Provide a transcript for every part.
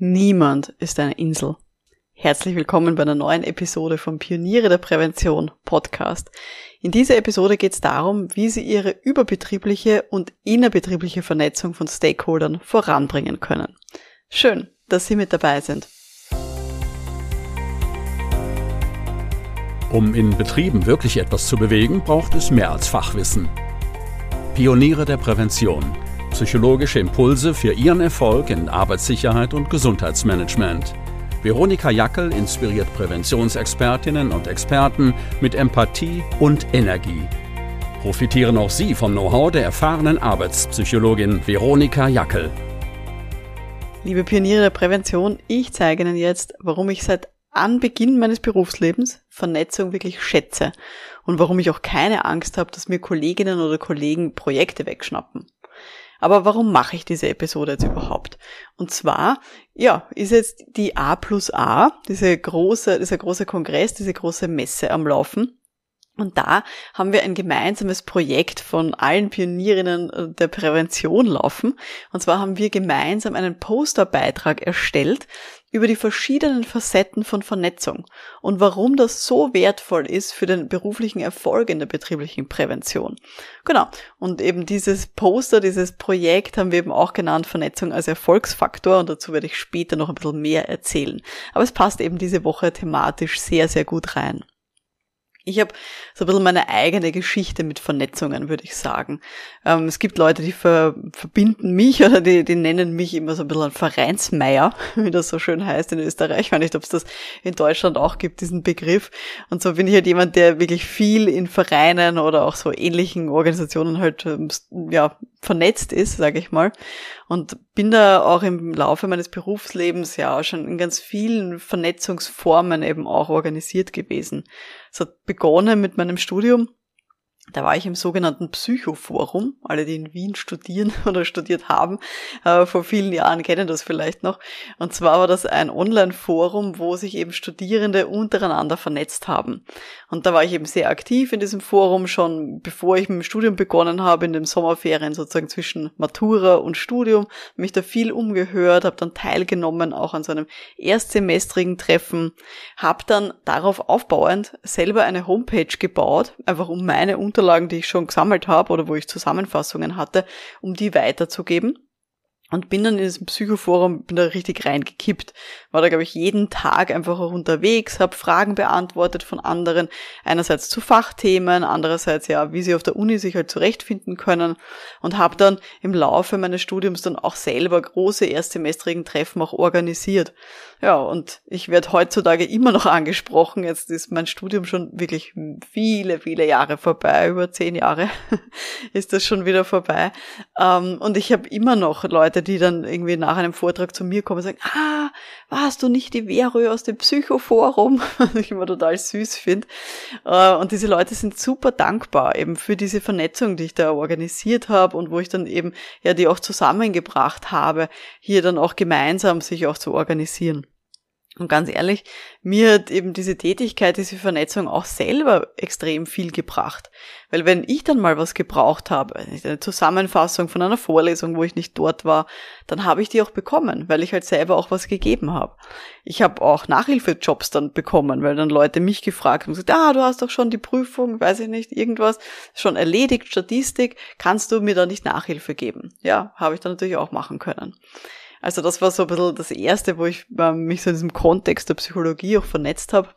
Niemand ist eine Insel. Herzlich willkommen bei einer neuen Episode vom Pioniere der Prävention Podcast. In dieser Episode geht es darum, wie Sie Ihre überbetriebliche und innerbetriebliche Vernetzung von Stakeholdern voranbringen können. Schön, dass Sie mit dabei sind. Um in Betrieben wirklich etwas zu bewegen, braucht es mehr als Fachwissen. Pioniere der Prävention – Psychologische Impulse für Ihren Erfolg in Arbeitssicherheit und Gesundheitsmanagement. Veronika Jackel inspiriert Präventionsexpertinnen und Experten mit Empathie und Energie. Profitieren auch Sie vom Know-how der erfahrenen Arbeitspsychologin Veronika Jackel. Liebe Pioniere der Prävention, ich zeige Ihnen jetzt, warum ich seit Anbeginn meines Berufslebens Vernetzung wirklich schätze und warum ich auch keine Angst habe, dass mir Kolleginnen oder Kollegen Projekte wegschnappen. Aber warum mache ich diese Episode jetzt überhaupt? Und zwar, ja, ist jetzt die A plus A, diese große, dieser große Kongress, diese große Messe am Laufen. Und da haben wir ein gemeinsames Projekt von allen Pionierinnen der Prävention laufen. Und zwar haben wir gemeinsam einen Posterbeitrag erstellt über die verschiedenen Facetten von Vernetzung und warum das so wertvoll ist für den beruflichen Erfolg in der betrieblichen Prävention. Genau. Und eben dieses Poster, dieses Projekt haben wir eben auch genannt Vernetzung als Erfolgsfaktor und dazu werde ich später noch ein bisschen mehr erzählen. Aber es passt eben diese Woche thematisch sehr, sehr gut rein. Ich habe so ein bisschen meine eigene Geschichte mit Vernetzungen, würde ich sagen. Ähm, es gibt Leute, die ver verbinden mich oder die, die nennen mich immer so ein bisschen ein Vereinsmeier, wie das so schön heißt in Österreich. Ich weiß nicht, ob es das in Deutschland auch gibt, diesen Begriff. Und so bin ich halt jemand, der wirklich viel in Vereinen oder auch so ähnlichen Organisationen halt ähm, ja, vernetzt ist, sage ich mal. Und bin da auch im Laufe meines Berufslebens ja schon in ganz vielen Vernetzungsformen eben auch organisiert gewesen. Es hat begonnen mit meinem Studium da war ich im sogenannten Psychoforum. Alle, die in Wien studieren oder studiert haben, äh, vor vielen Jahren kennen das vielleicht noch. Und zwar war das ein Online-Forum, wo sich eben Studierende untereinander vernetzt haben. Und da war ich eben sehr aktiv in diesem Forum schon, bevor ich mit dem Studium begonnen habe, in den Sommerferien sozusagen zwischen Matura und Studium, mich da viel umgehört, habe dann teilgenommen auch an so einem erstsemestrigen Treffen, habe dann darauf aufbauend selber eine Homepage gebaut, einfach um meine Unterlagen, die ich schon gesammelt habe oder wo ich Zusammenfassungen hatte, um die weiterzugeben. Und bin dann in diesem Psychoforum, bin da richtig reingekippt. War da, glaube ich, jeden Tag einfach auch unterwegs, habe Fragen beantwortet von anderen. Einerseits zu Fachthemen, andererseits ja, wie sie auf der Uni sich halt zurechtfinden können. Und habe dann im Laufe meines Studiums dann auch selber große erstsemestrigen Treffen auch organisiert. Ja, und ich werde heutzutage immer noch angesprochen. Jetzt ist mein Studium schon wirklich viele, viele Jahre vorbei, über zehn Jahre ist das schon wieder vorbei. Ähm, und ich habe immer noch Leute, die dann irgendwie nach einem Vortrag zu mir kommen und sagen, ah, warst du nicht die Vero aus dem Psychoforum? Was ich immer total süß finde. Äh, und diese Leute sind super dankbar eben für diese Vernetzung, die ich da organisiert habe und wo ich dann eben ja die auch zusammengebracht habe, hier dann auch gemeinsam sich auch zu organisieren. Und ganz ehrlich, mir hat eben diese Tätigkeit, diese Vernetzung auch selber extrem viel gebracht. Weil wenn ich dann mal was gebraucht habe, eine Zusammenfassung von einer Vorlesung, wo ich nicht dort war, dann habe ich die auch bekommen, weil ich halt selber auch was gegeben habe. Ich habe auch Nachhilfejobs dann bekommen, weil dann Leute mich gefragt haben, gesagt, ah, du hast doch schon die Prüfung, weiß ich nicht, irgendwas, schon erledigt, Statistik, kannst du mir da nicht Nachhilfe geben? Ja, habe ich dann natürlich auch machen können. Also das war so ein bisschen das Erste, wo ich äh, mich so in diesem Kontext der Psychologie auch vernetzt habe.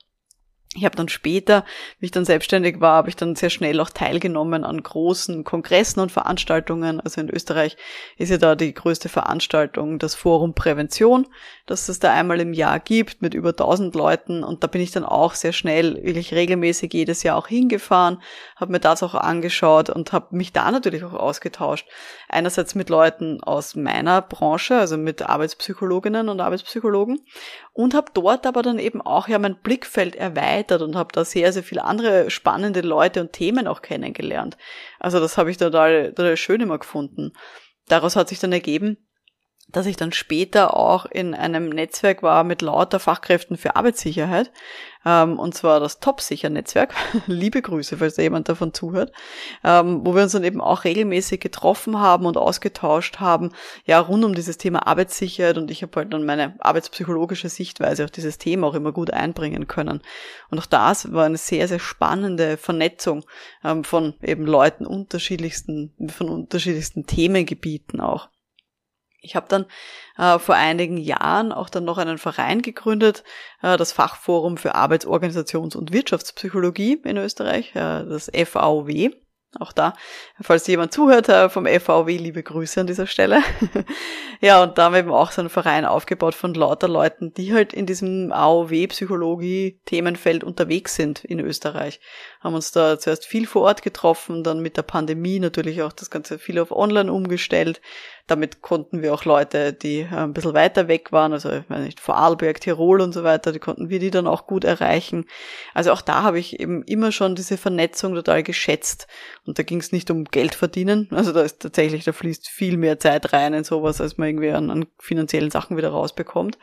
Ich habe dann später, wie ich dann selbstständig war, habe ich dann sehr schnell auch teilgenommen an großen Kongressen und Veranstaltungen. Also in Österreich ist ja da die größte Veranstaltung das Forum Prävention, das es da einmal im Jahr gibt mit über 1000 Leuten. Und da bin ich dann auch sehr schnell, wirklich regelmäßig jedes Jahr auch hingefahren, habe mir das auch angeschaut und habe mich da natürlich auch ausgetauscht. Einerseits mit Leuten aus meiner Branche, also mit Arbeitspsychologinnen und Arbeitspsychologen und habe dort aber dann eben auch ja mein Blickfeld erweitert und habe da sehr, sehr viele andere spannende Leute und Themen auch kennengelernt. Also das habe ich total, total schön immer gefunden. Daraus hat sich dann ergeben, dass ich dann später auch in einem Netzwerk war mit lauter Fachkräften für Arbeitssicherheit. Ähm, und zwar das Top-Sicher-Netzwerk. Liebe Grüße, falls da jemand davon zuhört. Ähm, wo wir uns dann eben auch regelmäßig getroffen haben und ausgetauscht haben, ja, rund um dieses Thema Arbeitssicherheit. Und ich habe halt dann meine arbeitspsychologische Sichtweise auf dieses Thema auch immer gut einbringen können. Und auch das war eine sehr, sehr spannende Vernetzung ähm, von eben Leuten unterschiedlichsten, von unterschiedlichsten Themengebieten auch. Ich habe dann äh, vor einigen Jahren auch dann noch einen Verein gegründet, äh, das Fachforum für Arbeitsorganisations- und Wirtschaftspsychologie in Österreich, äh, das FAOW. Auch da, falls jemand zuhört äh, vom FVW, liebe Grüße an dieser Stelle. ja, und da haben wir eben auch so einen Verein aufgebaut von lauter Leuten, die halt in diesem AOW-Psychologie-Themenfeld unterwegs sind in Österreich. Haben uns da zuerst viel vor Ort getroffen, dann mit der Pandemie natürlich auch das Ganze viel auf Online umgestellt. Damit konnten wir auch Leute, die äh, ein bisschen weiter weg waren, also ich weiß nicht, Vorarlberg, Tirol und so weiter, die konnten wir die dann auch gut erreichen. Also auch da habe ich eben immer schon diese Vernetzung total geschätzt. Und da ging es nicht um Geld verdienen. Also da ist tatsächlich, da fließt viel mehr Zeit rein in sowas, als man irgendwie an, an finanziellen Sachen wieder rausbekommt.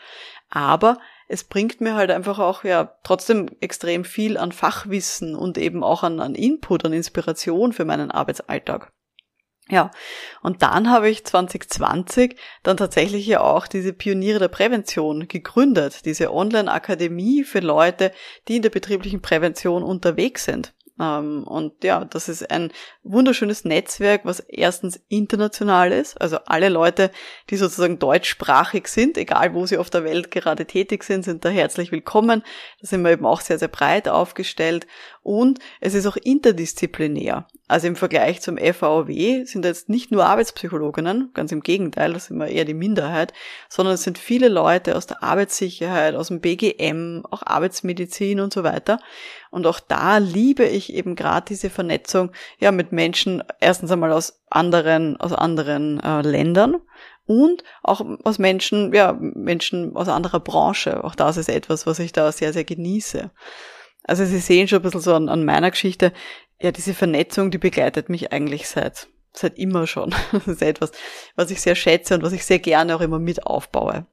Aber es bringt mir halt einfach auch ja trotzdem extrem viel an Fachwissen und eben auch an, an Input, an Inspiration für meinen Arbeitsalltag. Ja, und dann habe ich 2020 dann tatsächlich ja auch diese Pioniere der Prävention gegründet, diese Online-Akademie für Leute, die in der betrieblichen Prävention unterwegs sind. Ähm, und ja, das ist ein wunderschönes Netzwerk, was erstens international ist. Also alle Leute, die sozusagen deutschsprachig sind, egal wo sie auf der Welt gerade tätig sind, sind da herzlich willkommen. Da sind wir eben auch sehr, sehr breit aufgestellt. Und es ist auch interdisziplinär. Also im Vergleich zum FAW sind jetzt nicht nur Arbeitspsychologinnen, ganz im Gegenteil, das sind wir eher die Minderheit, sondern es sind viele Leute aus der Arbeitssicherheit, aus dem BGM, auch Arbeitsmedizin und so weiter. Und auch da liebe ich eben gerade diese Vernetzung ja mit Menschen erstens einmal aus anderen aus anderen äh, Ländern und auch aus Menschen ja Menschen aus anderer Branche. Auch das ist etwas, was ich da sehr sehr genieße. Also Sie sehen schon ein bisschen so an, an meiner Geschichte, ja, diese Vernetzung, die begleitet mich eigentlich seit, seit immer schon. Das ist etwas, was ich sehr schätze und was ich sehr gerne auch immer mit aufbaue.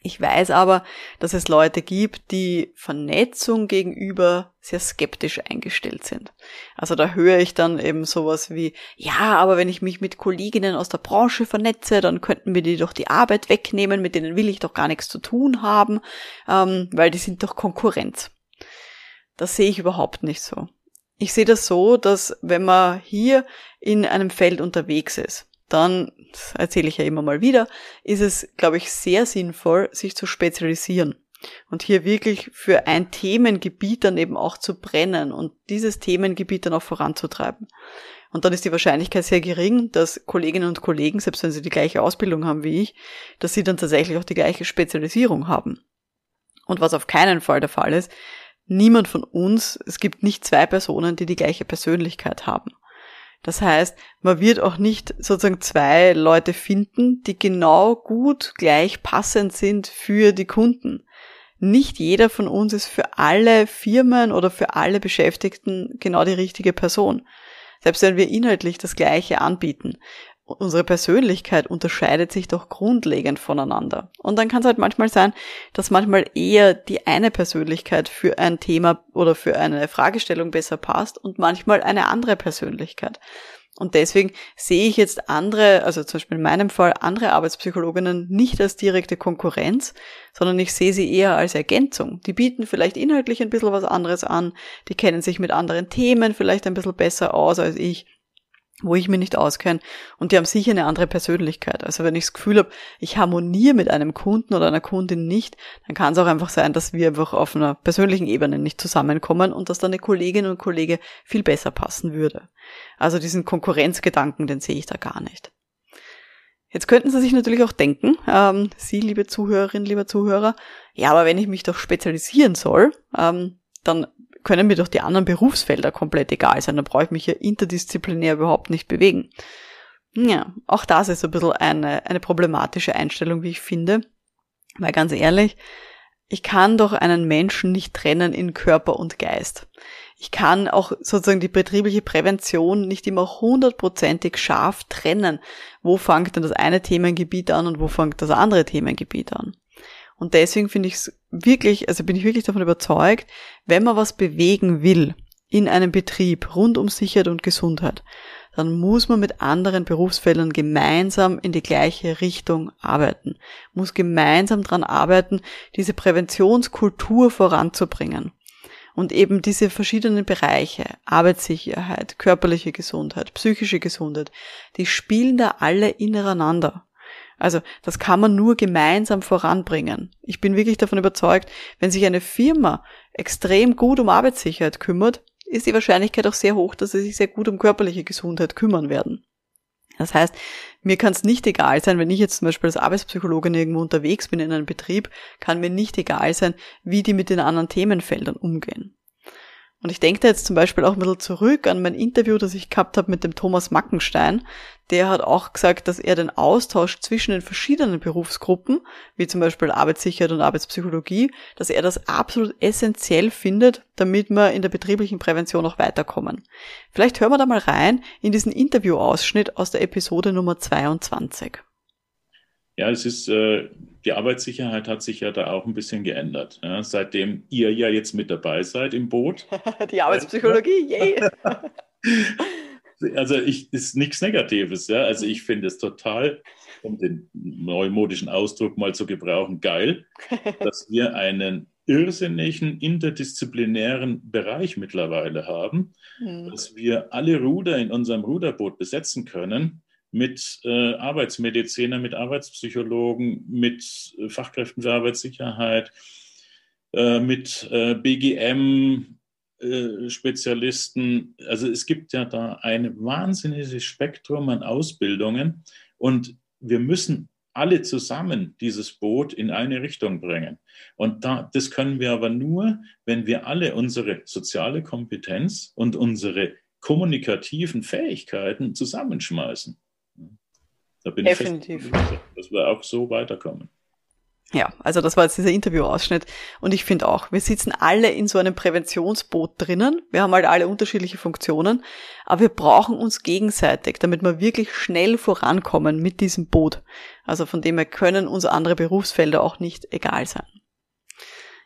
Ich weiß aber, dass es Leute gibt, die Vernetzung gegenüber sehr skeptisch eingestellt sind. Also da höre ich dann eben sowas wie, ja, aber wenn ich mich mit Kolleginnen aus der Branche vernetze, dann könnten wir die doch die Arbeit wegnehmen, mit denen will ich doch gar nichts zu tun haben, ähm, weil die sind doch Konkurrenz. Das sehe ich überhaupt nicht so. Ich sehe das so, dass wenn man hier in einem Feld unterwegs ist, dann, das erzähle ich ja immer mal wieder, ist es, glaube ich, sehr sinnvoll, sich zu spezialisieren und hier wirklich für ein Themengebiet dann eben auch zu brennen und dieses Themengebiet dann auch voranzutreiben. Und dann ist die Wahrscheinlichkeit sehr gering, dass Kolleginnen und Kollegen, selbst wenn sie die gleiche Ausbildung haben wie ich, dass sie dann tatsächlich auch die gleiche Spezialisierung haben. Und was auf keinen Fall der Fall ist, niemand von uns, es gibt nicht zwei Personen, die die gleiche Persönlichkeit haben. Das heißt, man wird auch nicht sozusagen zwei Leute finden, die genau gut gleich passend sind für die Kunden. Nicht jeder von uns ist für alle Firmen oder für alle Beschäftigten genau die richtige Person. Selbst wenn wir inhaltlich das Gleiche anbieten unsere Persönlichkeit unterscheidet sich doch grundlegend voneinander. Und dann kann es halt manchmal sein, dass manchmal eher die eine Persönlichkeit für ein Thema oder für eine Fragestellung besser passt und manchmal eine andere Persönlichkeit. Und deswegen sehe ich jetzt andere, also zum Beispiel in meinem Fall andere Arbeitspsychologinnen nicht als direkte Konkurrenz, sondern ich sehe sie eher als Ergänzung. Die bieten vielleicht inhaltlich ein bisschen was anderes an, die kennen sich mit anderen Themen vielleicht ein bisschen besser aus als ich wo ich mich nicht auskenne. Und die haben sicher eine andere Persönlichkeit. Also wenn ich das Gefühl habe, ich harmoniere mit einem Kunden oder einer Kundin nicht, dann kann es auch einfach sein, dass wir einfach auf einer persönlichen Ebene nicht zusammenkommen und dass dann eine Kollegin und Kollege viel besser passen würde. Also diesen Konkurrenzgedanken, den sehe ich da gar nicht. Jetzt könnten Sie sich natürlich auch denken, ähm, Sie, liebe Zuhörerin, lieber Zuhörer, ja, aber wenn ich mich doch spezialisieren soll, ähm, dann können mir doch die anderen Berufsfelder komplett egal sein. Da brauche ich mich ja interdisziplinär überhaupt nicht bewegen. Ja, auch das ist ein bisschen eine, eine problematische Einstellung, wie ich finde. Weil ganz ehrlich, ich kann doch einen Menschen nicht trennen in Körper und Geist. Ich kann auch sozusagen die betriebliche Prävention nicht immer hundertprozentig scharf trennen. Wo fängt denn das eine Themengebiet an und wo fängt das andere Themengebiet an? Und deswegen finde ich es wirklich, also bin ich wirklich davon überzeugt, wenn man was bewegen will in einem Betrieb rund um Sicherheit und Gesundheit, dann muss man mit anderen Berufsfeldern gemeinsam in die gleiche Richtung arbeiten, muss gemeinsam dran arbeiten, diese Präventionskultur voranzubringen. Und eben diese verschiedenen Bereiche, Arbeitssicherheit, körperliche Gesundheit, psychische Gesundheit, die spielen da alle ineinander. Also das kann man nur gemeinsam voranbringen. Ich bin wirklich davon überzeugt, wenn sich eine Firma extrem gut um Arbeitssicherheit kümmert, ist die Wahrscheinlichkeit auch sehr hoch, dass sie sich sehr gut um körperliche Gesundheit kümmern werden. Das heißt, mir kann es nicht egal sein, wenn ich jetzt zum Beispiel als Arbeitspsychologin irgendwo unterwegs bin in einem Betrieb, kann mir nicht egal sein, wie die mit den anderen Themenfeldern umgehen. Und ich denke da jetzt zum Beispiel auch ein bisschen zurück an mein Interview, das ich gehabt habe mit dem Thomas Mackenstein. Der hat auch gesagt, dass er den Austausch zwischen den verschiedenen Berufsgruppen, wie zum Beispiel Arbeitssicherheit und Arbeitspsychologie, dass er das absolut essentiell findet, damit wir in der betrieblichen Prävention auch weiterkommen. Vielleicht hören wir da mal rein in diesen Interviewausschnitt aus der Episode Nummer 22. Ja, es ist, äh, die Arbeitssicherheit hat sich ja da auch ein bisschen geändert. Ja, seitdem ihr ja jetzt mit dabei seid im Boot. die Arbeitspsychologie, yay! also ich ist nichts Negatives, ja. Also ich finde es total, um den neumodischen Ausdruck mal zu gebrauchen, geil, dass wir einen irrsinnigen interdisziplinären Bereich mittlerweile haben, mhm. dass wir alle Ruder in unserem Ruderboot besetzen können mit äh, Arbeitsmedizinern, mit Arbeitspsychologen, mit äh, Fachkräften für Arbeitssicherheit, äh, mit äh, BGM-Spezialisten. Äh, also es gibt ja da ein wahnsinniges Spektrum an Ausbildungen und wir müssen alle zusammen dieses Boot in eine Richtung bringen. Und da, das können wir aber nur, wenn wir alle unsere soziale Kompetenz und unsere kommunikativen Fähigkeiten zusammenschmeißen. Da bin Definitiv. ich fest, dass wir auch so weiterkommen. Ja, also das war jetzt dieser Interviewausschnitt. Und ich finde auch, wir sitzen alle in so einem Präventionsboot drinnen. Wir haben halt alle unterschiedliche Funktionen, aber wir brauchen uns gegenseitig, damit wir wirklich schnell vorankommen mit diesem Boot. Also von dem her können uns andere Berufsfelder auch nicht egal sein.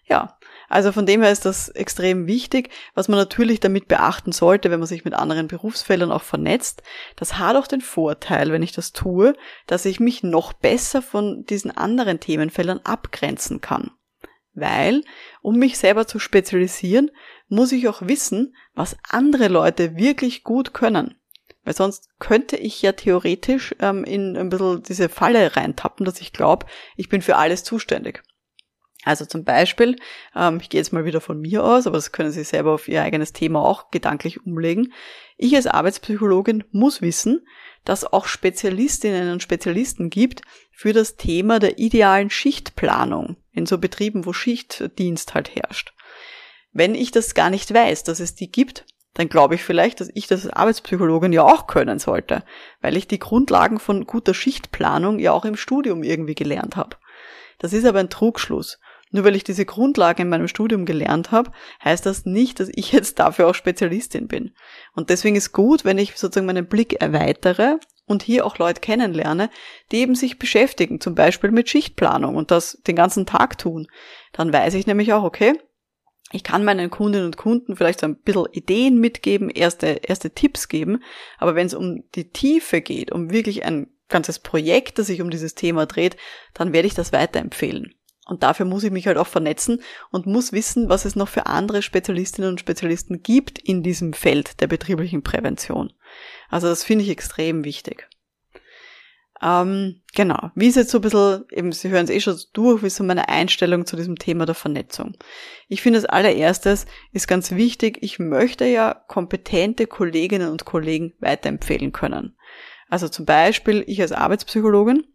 Ja, also von dem her ist das extrem wichtig. Was man natürlich damit beachten sollte, wenn man sich mit anderen Berufsfeldern auch vernetzt, das hat auch den Vorteil, wenn ich das tue, dass ich mich noch besser von diesen anderen Themenfeldern abgrenzen kann. Weil, um mich selber zu spezialisieren, muss ich auch wissen, was andere Leute wirklich gut können. Weil sonst könnte ich ja theoretisch ähm, in ein bisschen diese Falle reintappen, dass ich glaube, ich bin für alles zuständig. Also zum Beispiel, ähm, ich gehe jetzt mal wieder von mir aus, aber das können Sie selber auf Ihr eigenes Thema auch gedanklich umlegen. Ich als Arbeitspsychologin muss wissen, dass auch Spezialistinnen und Spezialisten gibt für das Thema der idealen Schichtplanung in so Betrieben, wo Schichtdienst halt herrscht. Wenn ich das gar nicht weiß, dass es die gibt, dann glaube ich vielleicht, dass ich das als Arbeitspsychologin ja auch können sollte, weil ich die Grundlagen von guter Schichtplanung ja auch im Studium irgendwie gelernt habe. Das ist aber ein Trugschluss. Nur weil ich diese Grundlage in meinem Studium gelernt habe, heißt das nicht, dass ich jetzt dafür auch Spezialistin bin. Und deswegen ist gut, wenn ich sozusagen meinen Blick erweitere und hier auch Leute kennenlerne, die eben sich beschäftigen, zum Beispiel mit Schichtplanung und das den ganzen Tag tun. Dann weiß ich nämlich auch, okay, ich kann meinen Kundinnen und Kunden vielleicht so ein bisschen Ideen mitgeben, erste, erste Tipps geben, aber wenn es um die Tiefe geht, um wirklich ein ganzes Projekt, das sich um dieses Thema dreht, dann werde ich das weiterempfehlen. Und dafür muss ich mich halt auch vernetzen und muss wissen, was es noch für andere Spezialistinnen und Spezialisten gibt in diesem Feld der betrieblichen Prävention. Also das finde ich extrem wichtig. Ähm, genau, wie ist jetzt so ein bisschen, eben Sie hören es eh schon durch, wie ist so meine Einstellung zu diesem Thema der Vernetzung. Ich finde als allererstes ist ganz wichtig, ich möchte ja kompetente Kolleginnen und Kollegen weiterempfehlen können. Also zum Beispiel ich als Arbeitspsychologin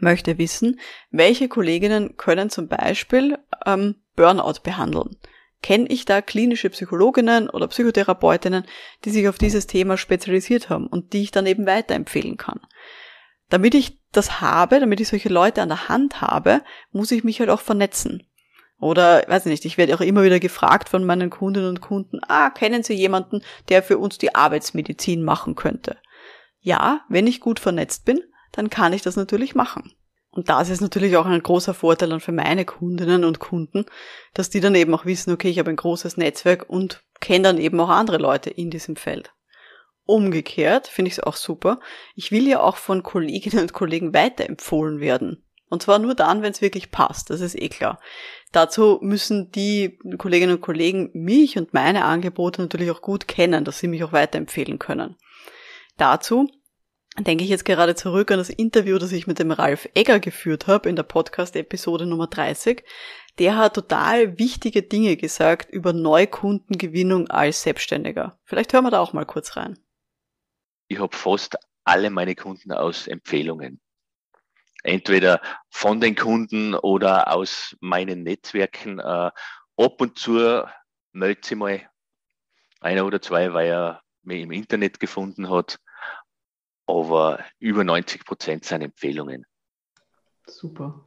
möchte wissen, welche Kolleginnen können zum Beispiel ähm, Burnout behandeln. Kenne ich da klinische Psychologinnen oder Psychotherapeutinnen, die sich auf dieses Thema spezialisiert haben und die ich dann eben weiterempfehlen kann? Damit ich das habe, damit ich solche Leute an der Hand habe, muss ich mich halt auch vernetzen. Oder, weiß ich nicht, ich werde auch immer wieder gefragt von meinen Kundinnen und Kunden, ah, kennen Sie jemanden, der für uns die Arbeitsmedizin machen könnte? Ja, wenn ich gut vernetzt bin, dann kann ich das natürlich machen. Und das ist natürlich auch ein großer Vorteil dann für meine Kundinnen und Kunden, dass die dann eben auch wissen, okay, ich habe ein großes Netzwerk und kenne dann eben auch andere Leute in diesem Feld. Umgekehrt finde ich es auch super. Ich will ja auch von Kolleginnen und Kollegen weiterempfohlen werden. Und zwar nur dann, wenn es wirklich passt, das ist eh klar. Dazu müssen die Kolleginnen und Kollegen mich und meine Angebote natürlich auch gut kennen, dass sie mich auch weiterempfehlen können. Dazu denke ich jetzt gerade zurück an das Interview, das ich mit dem Ralf Egger geführt habe in der Podcast-Episode Nummer 30. Der hat total wichtige Dinge gesagt über Neukundengewinnung als Selbstständiger. Vielleicht hören wir da auch mal kurz rein. Ich habe fast alle meine Kunden aus Empfehlungen. Entweder von den Kunden oder aus meinen Netzwerken. Äh, ab und zu meldet sie mal einer oder zwei, weil er mich im Internet gefunden hat aber über 90 Prozent sind Empfehlungen. Super.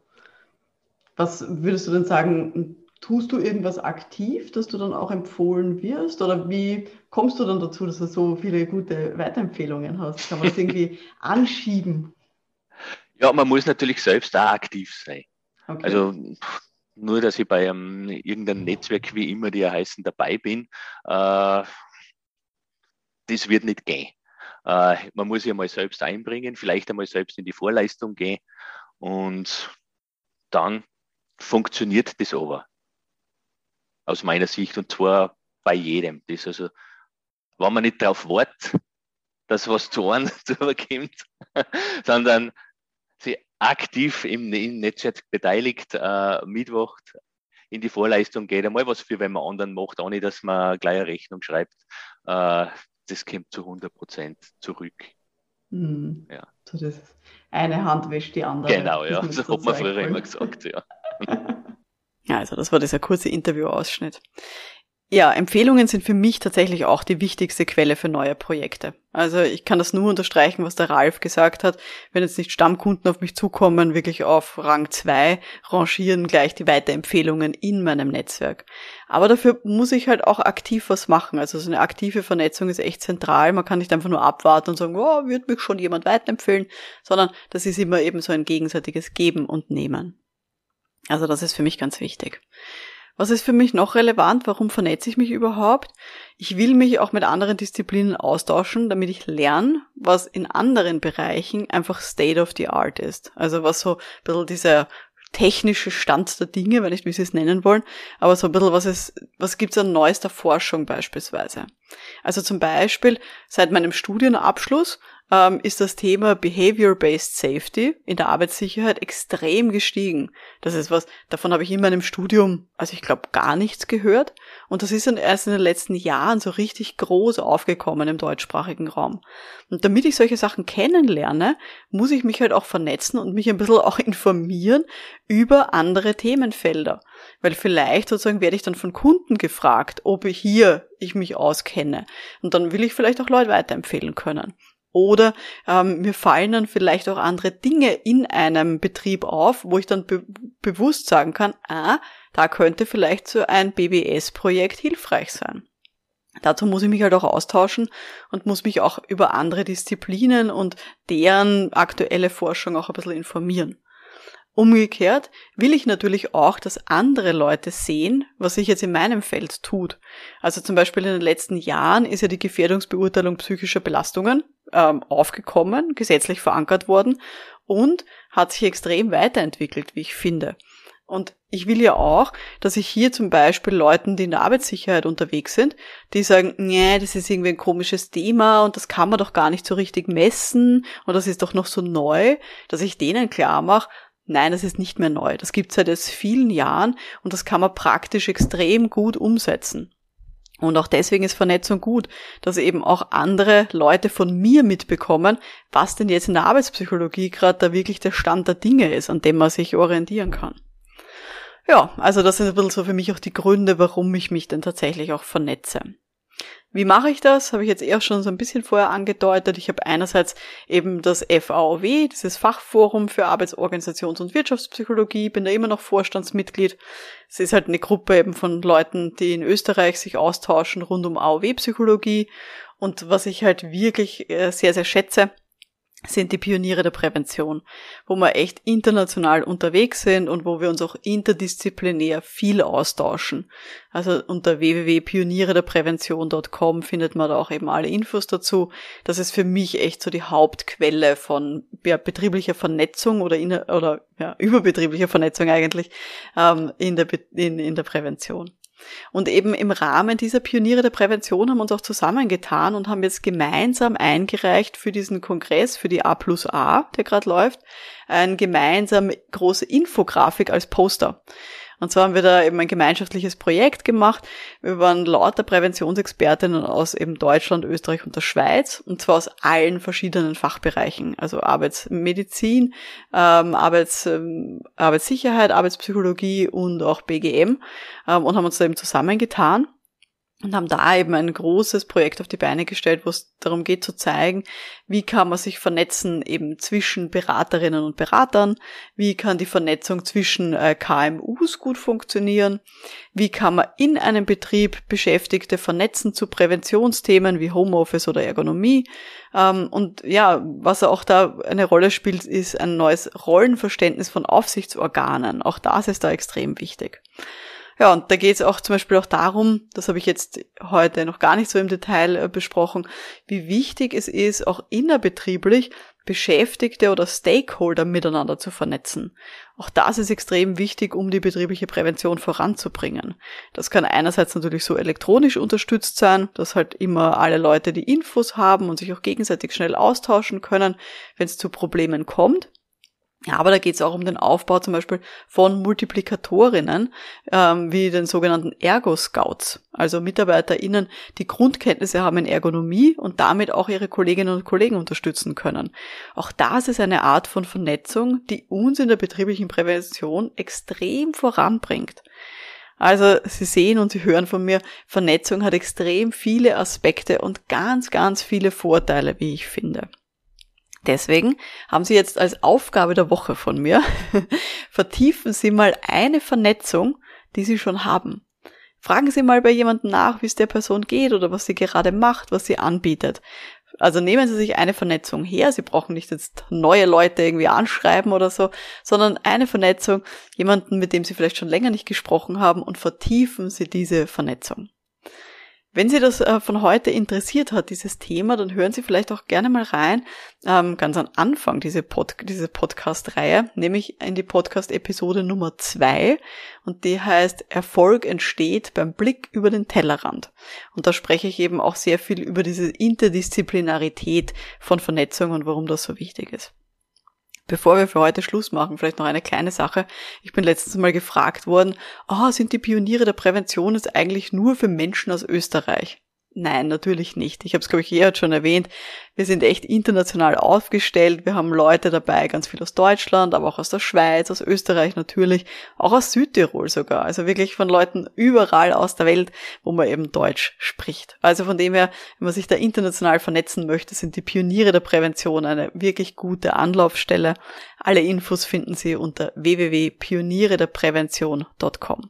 Was würdest du denn sagen, tust du irgendwas aktiv, dass du dann auch empfohlen wirst? Oder wie kommst du dann dazu, dass du so viele gute Weiterempfehlungen hast? Kann man das irgendwie anschieben? Ja, man muss natürlich selbst auch aktiv sein. Okay. Also nur, dass ich bei einem, irgendeinem Netzwerk, wie immer die heißen, dabei bin, äh, das wird nicht gehen. Äh, man muss sich einmal selbst einbringen, vielleicht einmal selbst in die Vorleistung gehen und dann funktioniert das aber. Aus meiner Sicht und zwar bei jedem. Das also, wenn man nicht darauf wartet, dass was zu einem zukommt, sondern sich aktiv im, im Netzwerk beteiligt, äh, mitwacht, in die Vorleistung geht, einmal was für wenn man anderen macht, ohne dass man gleich eine Rechnung schreibt. Äh, das kommt zu 100 Prozent zurück. Hm. Ja. So das eine Hand wäscht die andere. Genau, ja, so hat man früher immer gesagt, ja. ja, also das war dieser kurze Interviewausschnitt. Ja, Empfehlungen sind für mich tatsächlich auch die wichtigste Quelle für neue Projekte. Also ich kann das nur unterstreichen, was der Ralf gesagt hat. Wenn jetzt nicht Stammkunden auf mich zukommen, wirklich auf Rang 2 rangieren gleich die Weiterempfehlungen in meinem Netzwerk. Aber dafür muss ich halt auch aktiv was machen. Also so eine aktive Vernetzung ist echt zentral. Man kann nicht einfach nur abwarten und sagen, oh, wird mich schon jemand weiterempfehlen, sondern das ist immer eben so ein gegenseitiges Geben und Nehmen. Also das ist für mich ganz wichtig. Was ist für mich noch relevant? Warum vernetze ich mich überhaupt? Ich will mich auch mit anderen Disziplinen austauschen, damit ich lerne, was in anderen Bereichen einfach State of the Art ist. Also was so ein bisschen dieser technische Stand der Dinge, wenn ich wie sie es nennen wollen, aber so ein bisschen, was es, was gibt's an neuester Forschung beispielsweise. Also zum Beispiel seit meinem Studienabschluss ähm, ist das Thema Behavior-Based Safety in der Arbeitssicherheit extrem gestiegen. Das ist was, davon habe ich in meinem Studium, also ich glaube, gar nichts gehört. Und das ist dann erst in den letzten Jahren so richtig groß aufgekommen im deutschsprachigen Raum. Und damit ich solche Sachen kennenlerne, muss ich mich halt auch vernetzen und mich ein bisschen auch informieren über andere Themenfelder. Weil vielleicht sozusagen werde ich dann von Kunden gefragt, ob ich hier ich mich auskenne. Und dann will ich vielleicht auch Leute weiterempfehlen können. Oder ähm, mir fallen dann vielleicht auch andere Dinge in einem Betrieb auf, wo ich dann be bewusst sagen kann, ah, da könnte vielleicht so ein BBS-Projekt hilfreich sein. Dazu muss ich mich halt auch austauschen und muss mich auch über andere Disziplinen und deren aktuelle Forschung auch ein bisschen informieren. Umgekehrt will ich natürlich auch, dass andere Leute sehen, was sich jetzt in meinem Feld tut. Also zum Beispiel in den letzten Jahren ist ja die Gefährdungsbeurteilung psychischer Belastungen ähm, aufgekommen, gesetzlich verankert worden und hat sich extrem weiterentwickelt, wie ich finde. Und ich will ja auch, dass ich hier zum Beispiel Leuten, die in der Arbeitssicherheit unterwegs sind, die sagen, nee, das ist irgendwie ein komisches Thema und das kann man doch gar nicht so richtig messen und das ist doch noch so neu, dass ich denen klar mache, nein, das ist nicht mehr neu. Das gibt es seit vielen Jahren und das kann man praktisch extrem gut umsetzen. Und auch deswegen ist Vernetzung gut, dass eben auch andere Leute von mir mitbekommen, was denn jetzt in der Arbeitspsychologie gerade da wirklich der Stand der Dinge ist, an dem man sich orientieren kann. Ja, also das sind ein bisschen so für mich auch die Gründe, warum ich mich denn tatsächlich auch vernetze. Wie mache ich das? Habe ich jetzt eher schon so ein bisschen vorher angedeutet. Ich habe einerseits eben das FAOW, dieses Fachforum für Arbeitsorganisations- und Wirtschaftspsychologie, bin da immer noch Vorstandsmitglied. Es ist halt eine Gruppe eben von Leuten, die in Österreich sich austauschen rund um AOW-Psychologie. Und was ich halt wirklich äh, sehr, sehr schätze, sind die Pioniere der Prävention, wo wir echt international unterwegs sind und wo wir uns auch interdisziplinär viel austauschen. Also unter www.pionierederprävention.com findet man da auch eben alle Infos dazu. Das ist für mich echt so die Hauptquelle von betrieblicher Vernetzung oder, in, oder ja, überbetrieblicher Vernetzung eigentlich ähm, in, der, in, in der Prävention. Und eben im Rahmen dieser Pioniere der Prävention haben wir uns auch zusammengetan und haben jetzt gemeinsam eingereicht für diesen Kongress, für die A plus A, der gerade läuft, eine gemeinsame große Infografik als Poster. Und zwar haben wir da eben ein gemeinschaftliches Projekt gemacht. Wir waren lauter Präventionsexpertinnen aus eben Deutschland, Österreich und der Schweiz. Und zwar aus allen verschiedenen Fachbereichen. Also Arbeitsmedizin, ähm, Arbeits, ähm, Arbeitssicherheit, Arbeitspsychologie und auch BGM. Ähm, und haben uns da eben zusammengetan und haben da eben ein großes Projekt auf die Beine gestellt, wo es darum geht zu zeigen, wie kann man sich vernetzen eben zwischen Beraterinnen und Beratern, wie kann die Vernetzung zwischen äh, KMUs gut funktionieren, wie kann man in einem Betrieb Beschäftigte vernetzen zu Präventionsthemen wie Homeoffice oder Ergonomie. Ähm, und ja, was auch da eine Rolle spielt, ist ein neues Rollenverständnis von Aufsichtsorganen. Auch das ist da extrem wichtig. Ja, und da geht es auch zum Beispiel auch darum, das habe ich jetzt heute noch gar nicht so im Detail äh, besprochen, wie wichtig es ist, auch innerbetrieblich Beschäftigte oder Stakeholder miteinander zu vernetzen. Auch das ist extrem wichtig, um die betriebliche Prävention voranzubringen. Das kann einerseits natürlich so elektronisch unterstützt sein, dass halt immer alle Leute die Infos haben und sich auch gegenseitig schnell austauschen können, wenn es zu Problemen kommt. Ja, aber da geht es auch um den Aufbau zum Beispiel von Multiplikatorinnen, ähm, wie den sogenannten Ergo-Scouts, also MitarbeiterInnen, die Grundkenntnisse haben in Ergonomie und damit auch ihre Kolleginnen und Kollegen unterstützen können. Auch das ist eine Art von Vernetzung, die uns in der betrieblichen Prävention extrem voranbringt. Also Sie sehen und Sie hören von mir, Vernetzung hat extrem viele Aspekte und ganz, ganz viele Vorteile, wie ich finde. Deswegen haben Sie jetzt als Aufgabe der Woche von mir, vertiefen Sie mal eine Vernetzung, die Sie schon haben. Fragen Sie mal bei jemandem nach, wie es der Person geht oder was sie gerade macht, was sie anbietet. Also nehmen Sie sich eine Vernetzung her. Sie brauchen nicht jetzt neue Leute irgendwie anschreiben oder so, sondern eine Vernetzung, jemanden, mit dem Sie vielleicht schon länger nicht gesprochen haben und vertiefen Sie diese Vernetzung. Wenn Sie das äh, von heute interessiert hat, dieses Thema, dann hören Sie vielleicht auch gerne mal rein, ähm, ganz am Anfang diese, Pod diese Podcast-Reihe, nämlich in die Podcast-Episode Nummer zwei und die heißt Erfolg entsteht beim Blick über den Tellerrand. Und da spreche ich eben auch sehr viel über diese Interdisziplinarität von Vernetzung und warum das so wichtig ist. Bevor wir für heute Schluss machen, vielleicht noch eine kleine Sache. Ich bin letztens mal gefragt worden, oh, sind die Pioniere der Prävention jetzt eigentlich nur für Menschen aus Österreich? Nein, natürlich nicht. Ich habe es, glaube ich, eh schon erwähnt. Wir sind echt international aufgestellt. Wir haben Leute dabei, ganz viel aus Deutschland, aber auch aus der Schweiz, aus Österreich natürlich, auch aus Südtirol sogar. Also wirklich von Leuten überall aus der Welt, wo man eben Deutsch spricht. Also von dem her, wenn man sich da international vernetzen möchte, sind die Pioniere der Prävention eine wirklich gute Anlaufstelle. Alle Infos finden Sie unter www.pionierederprävention.com.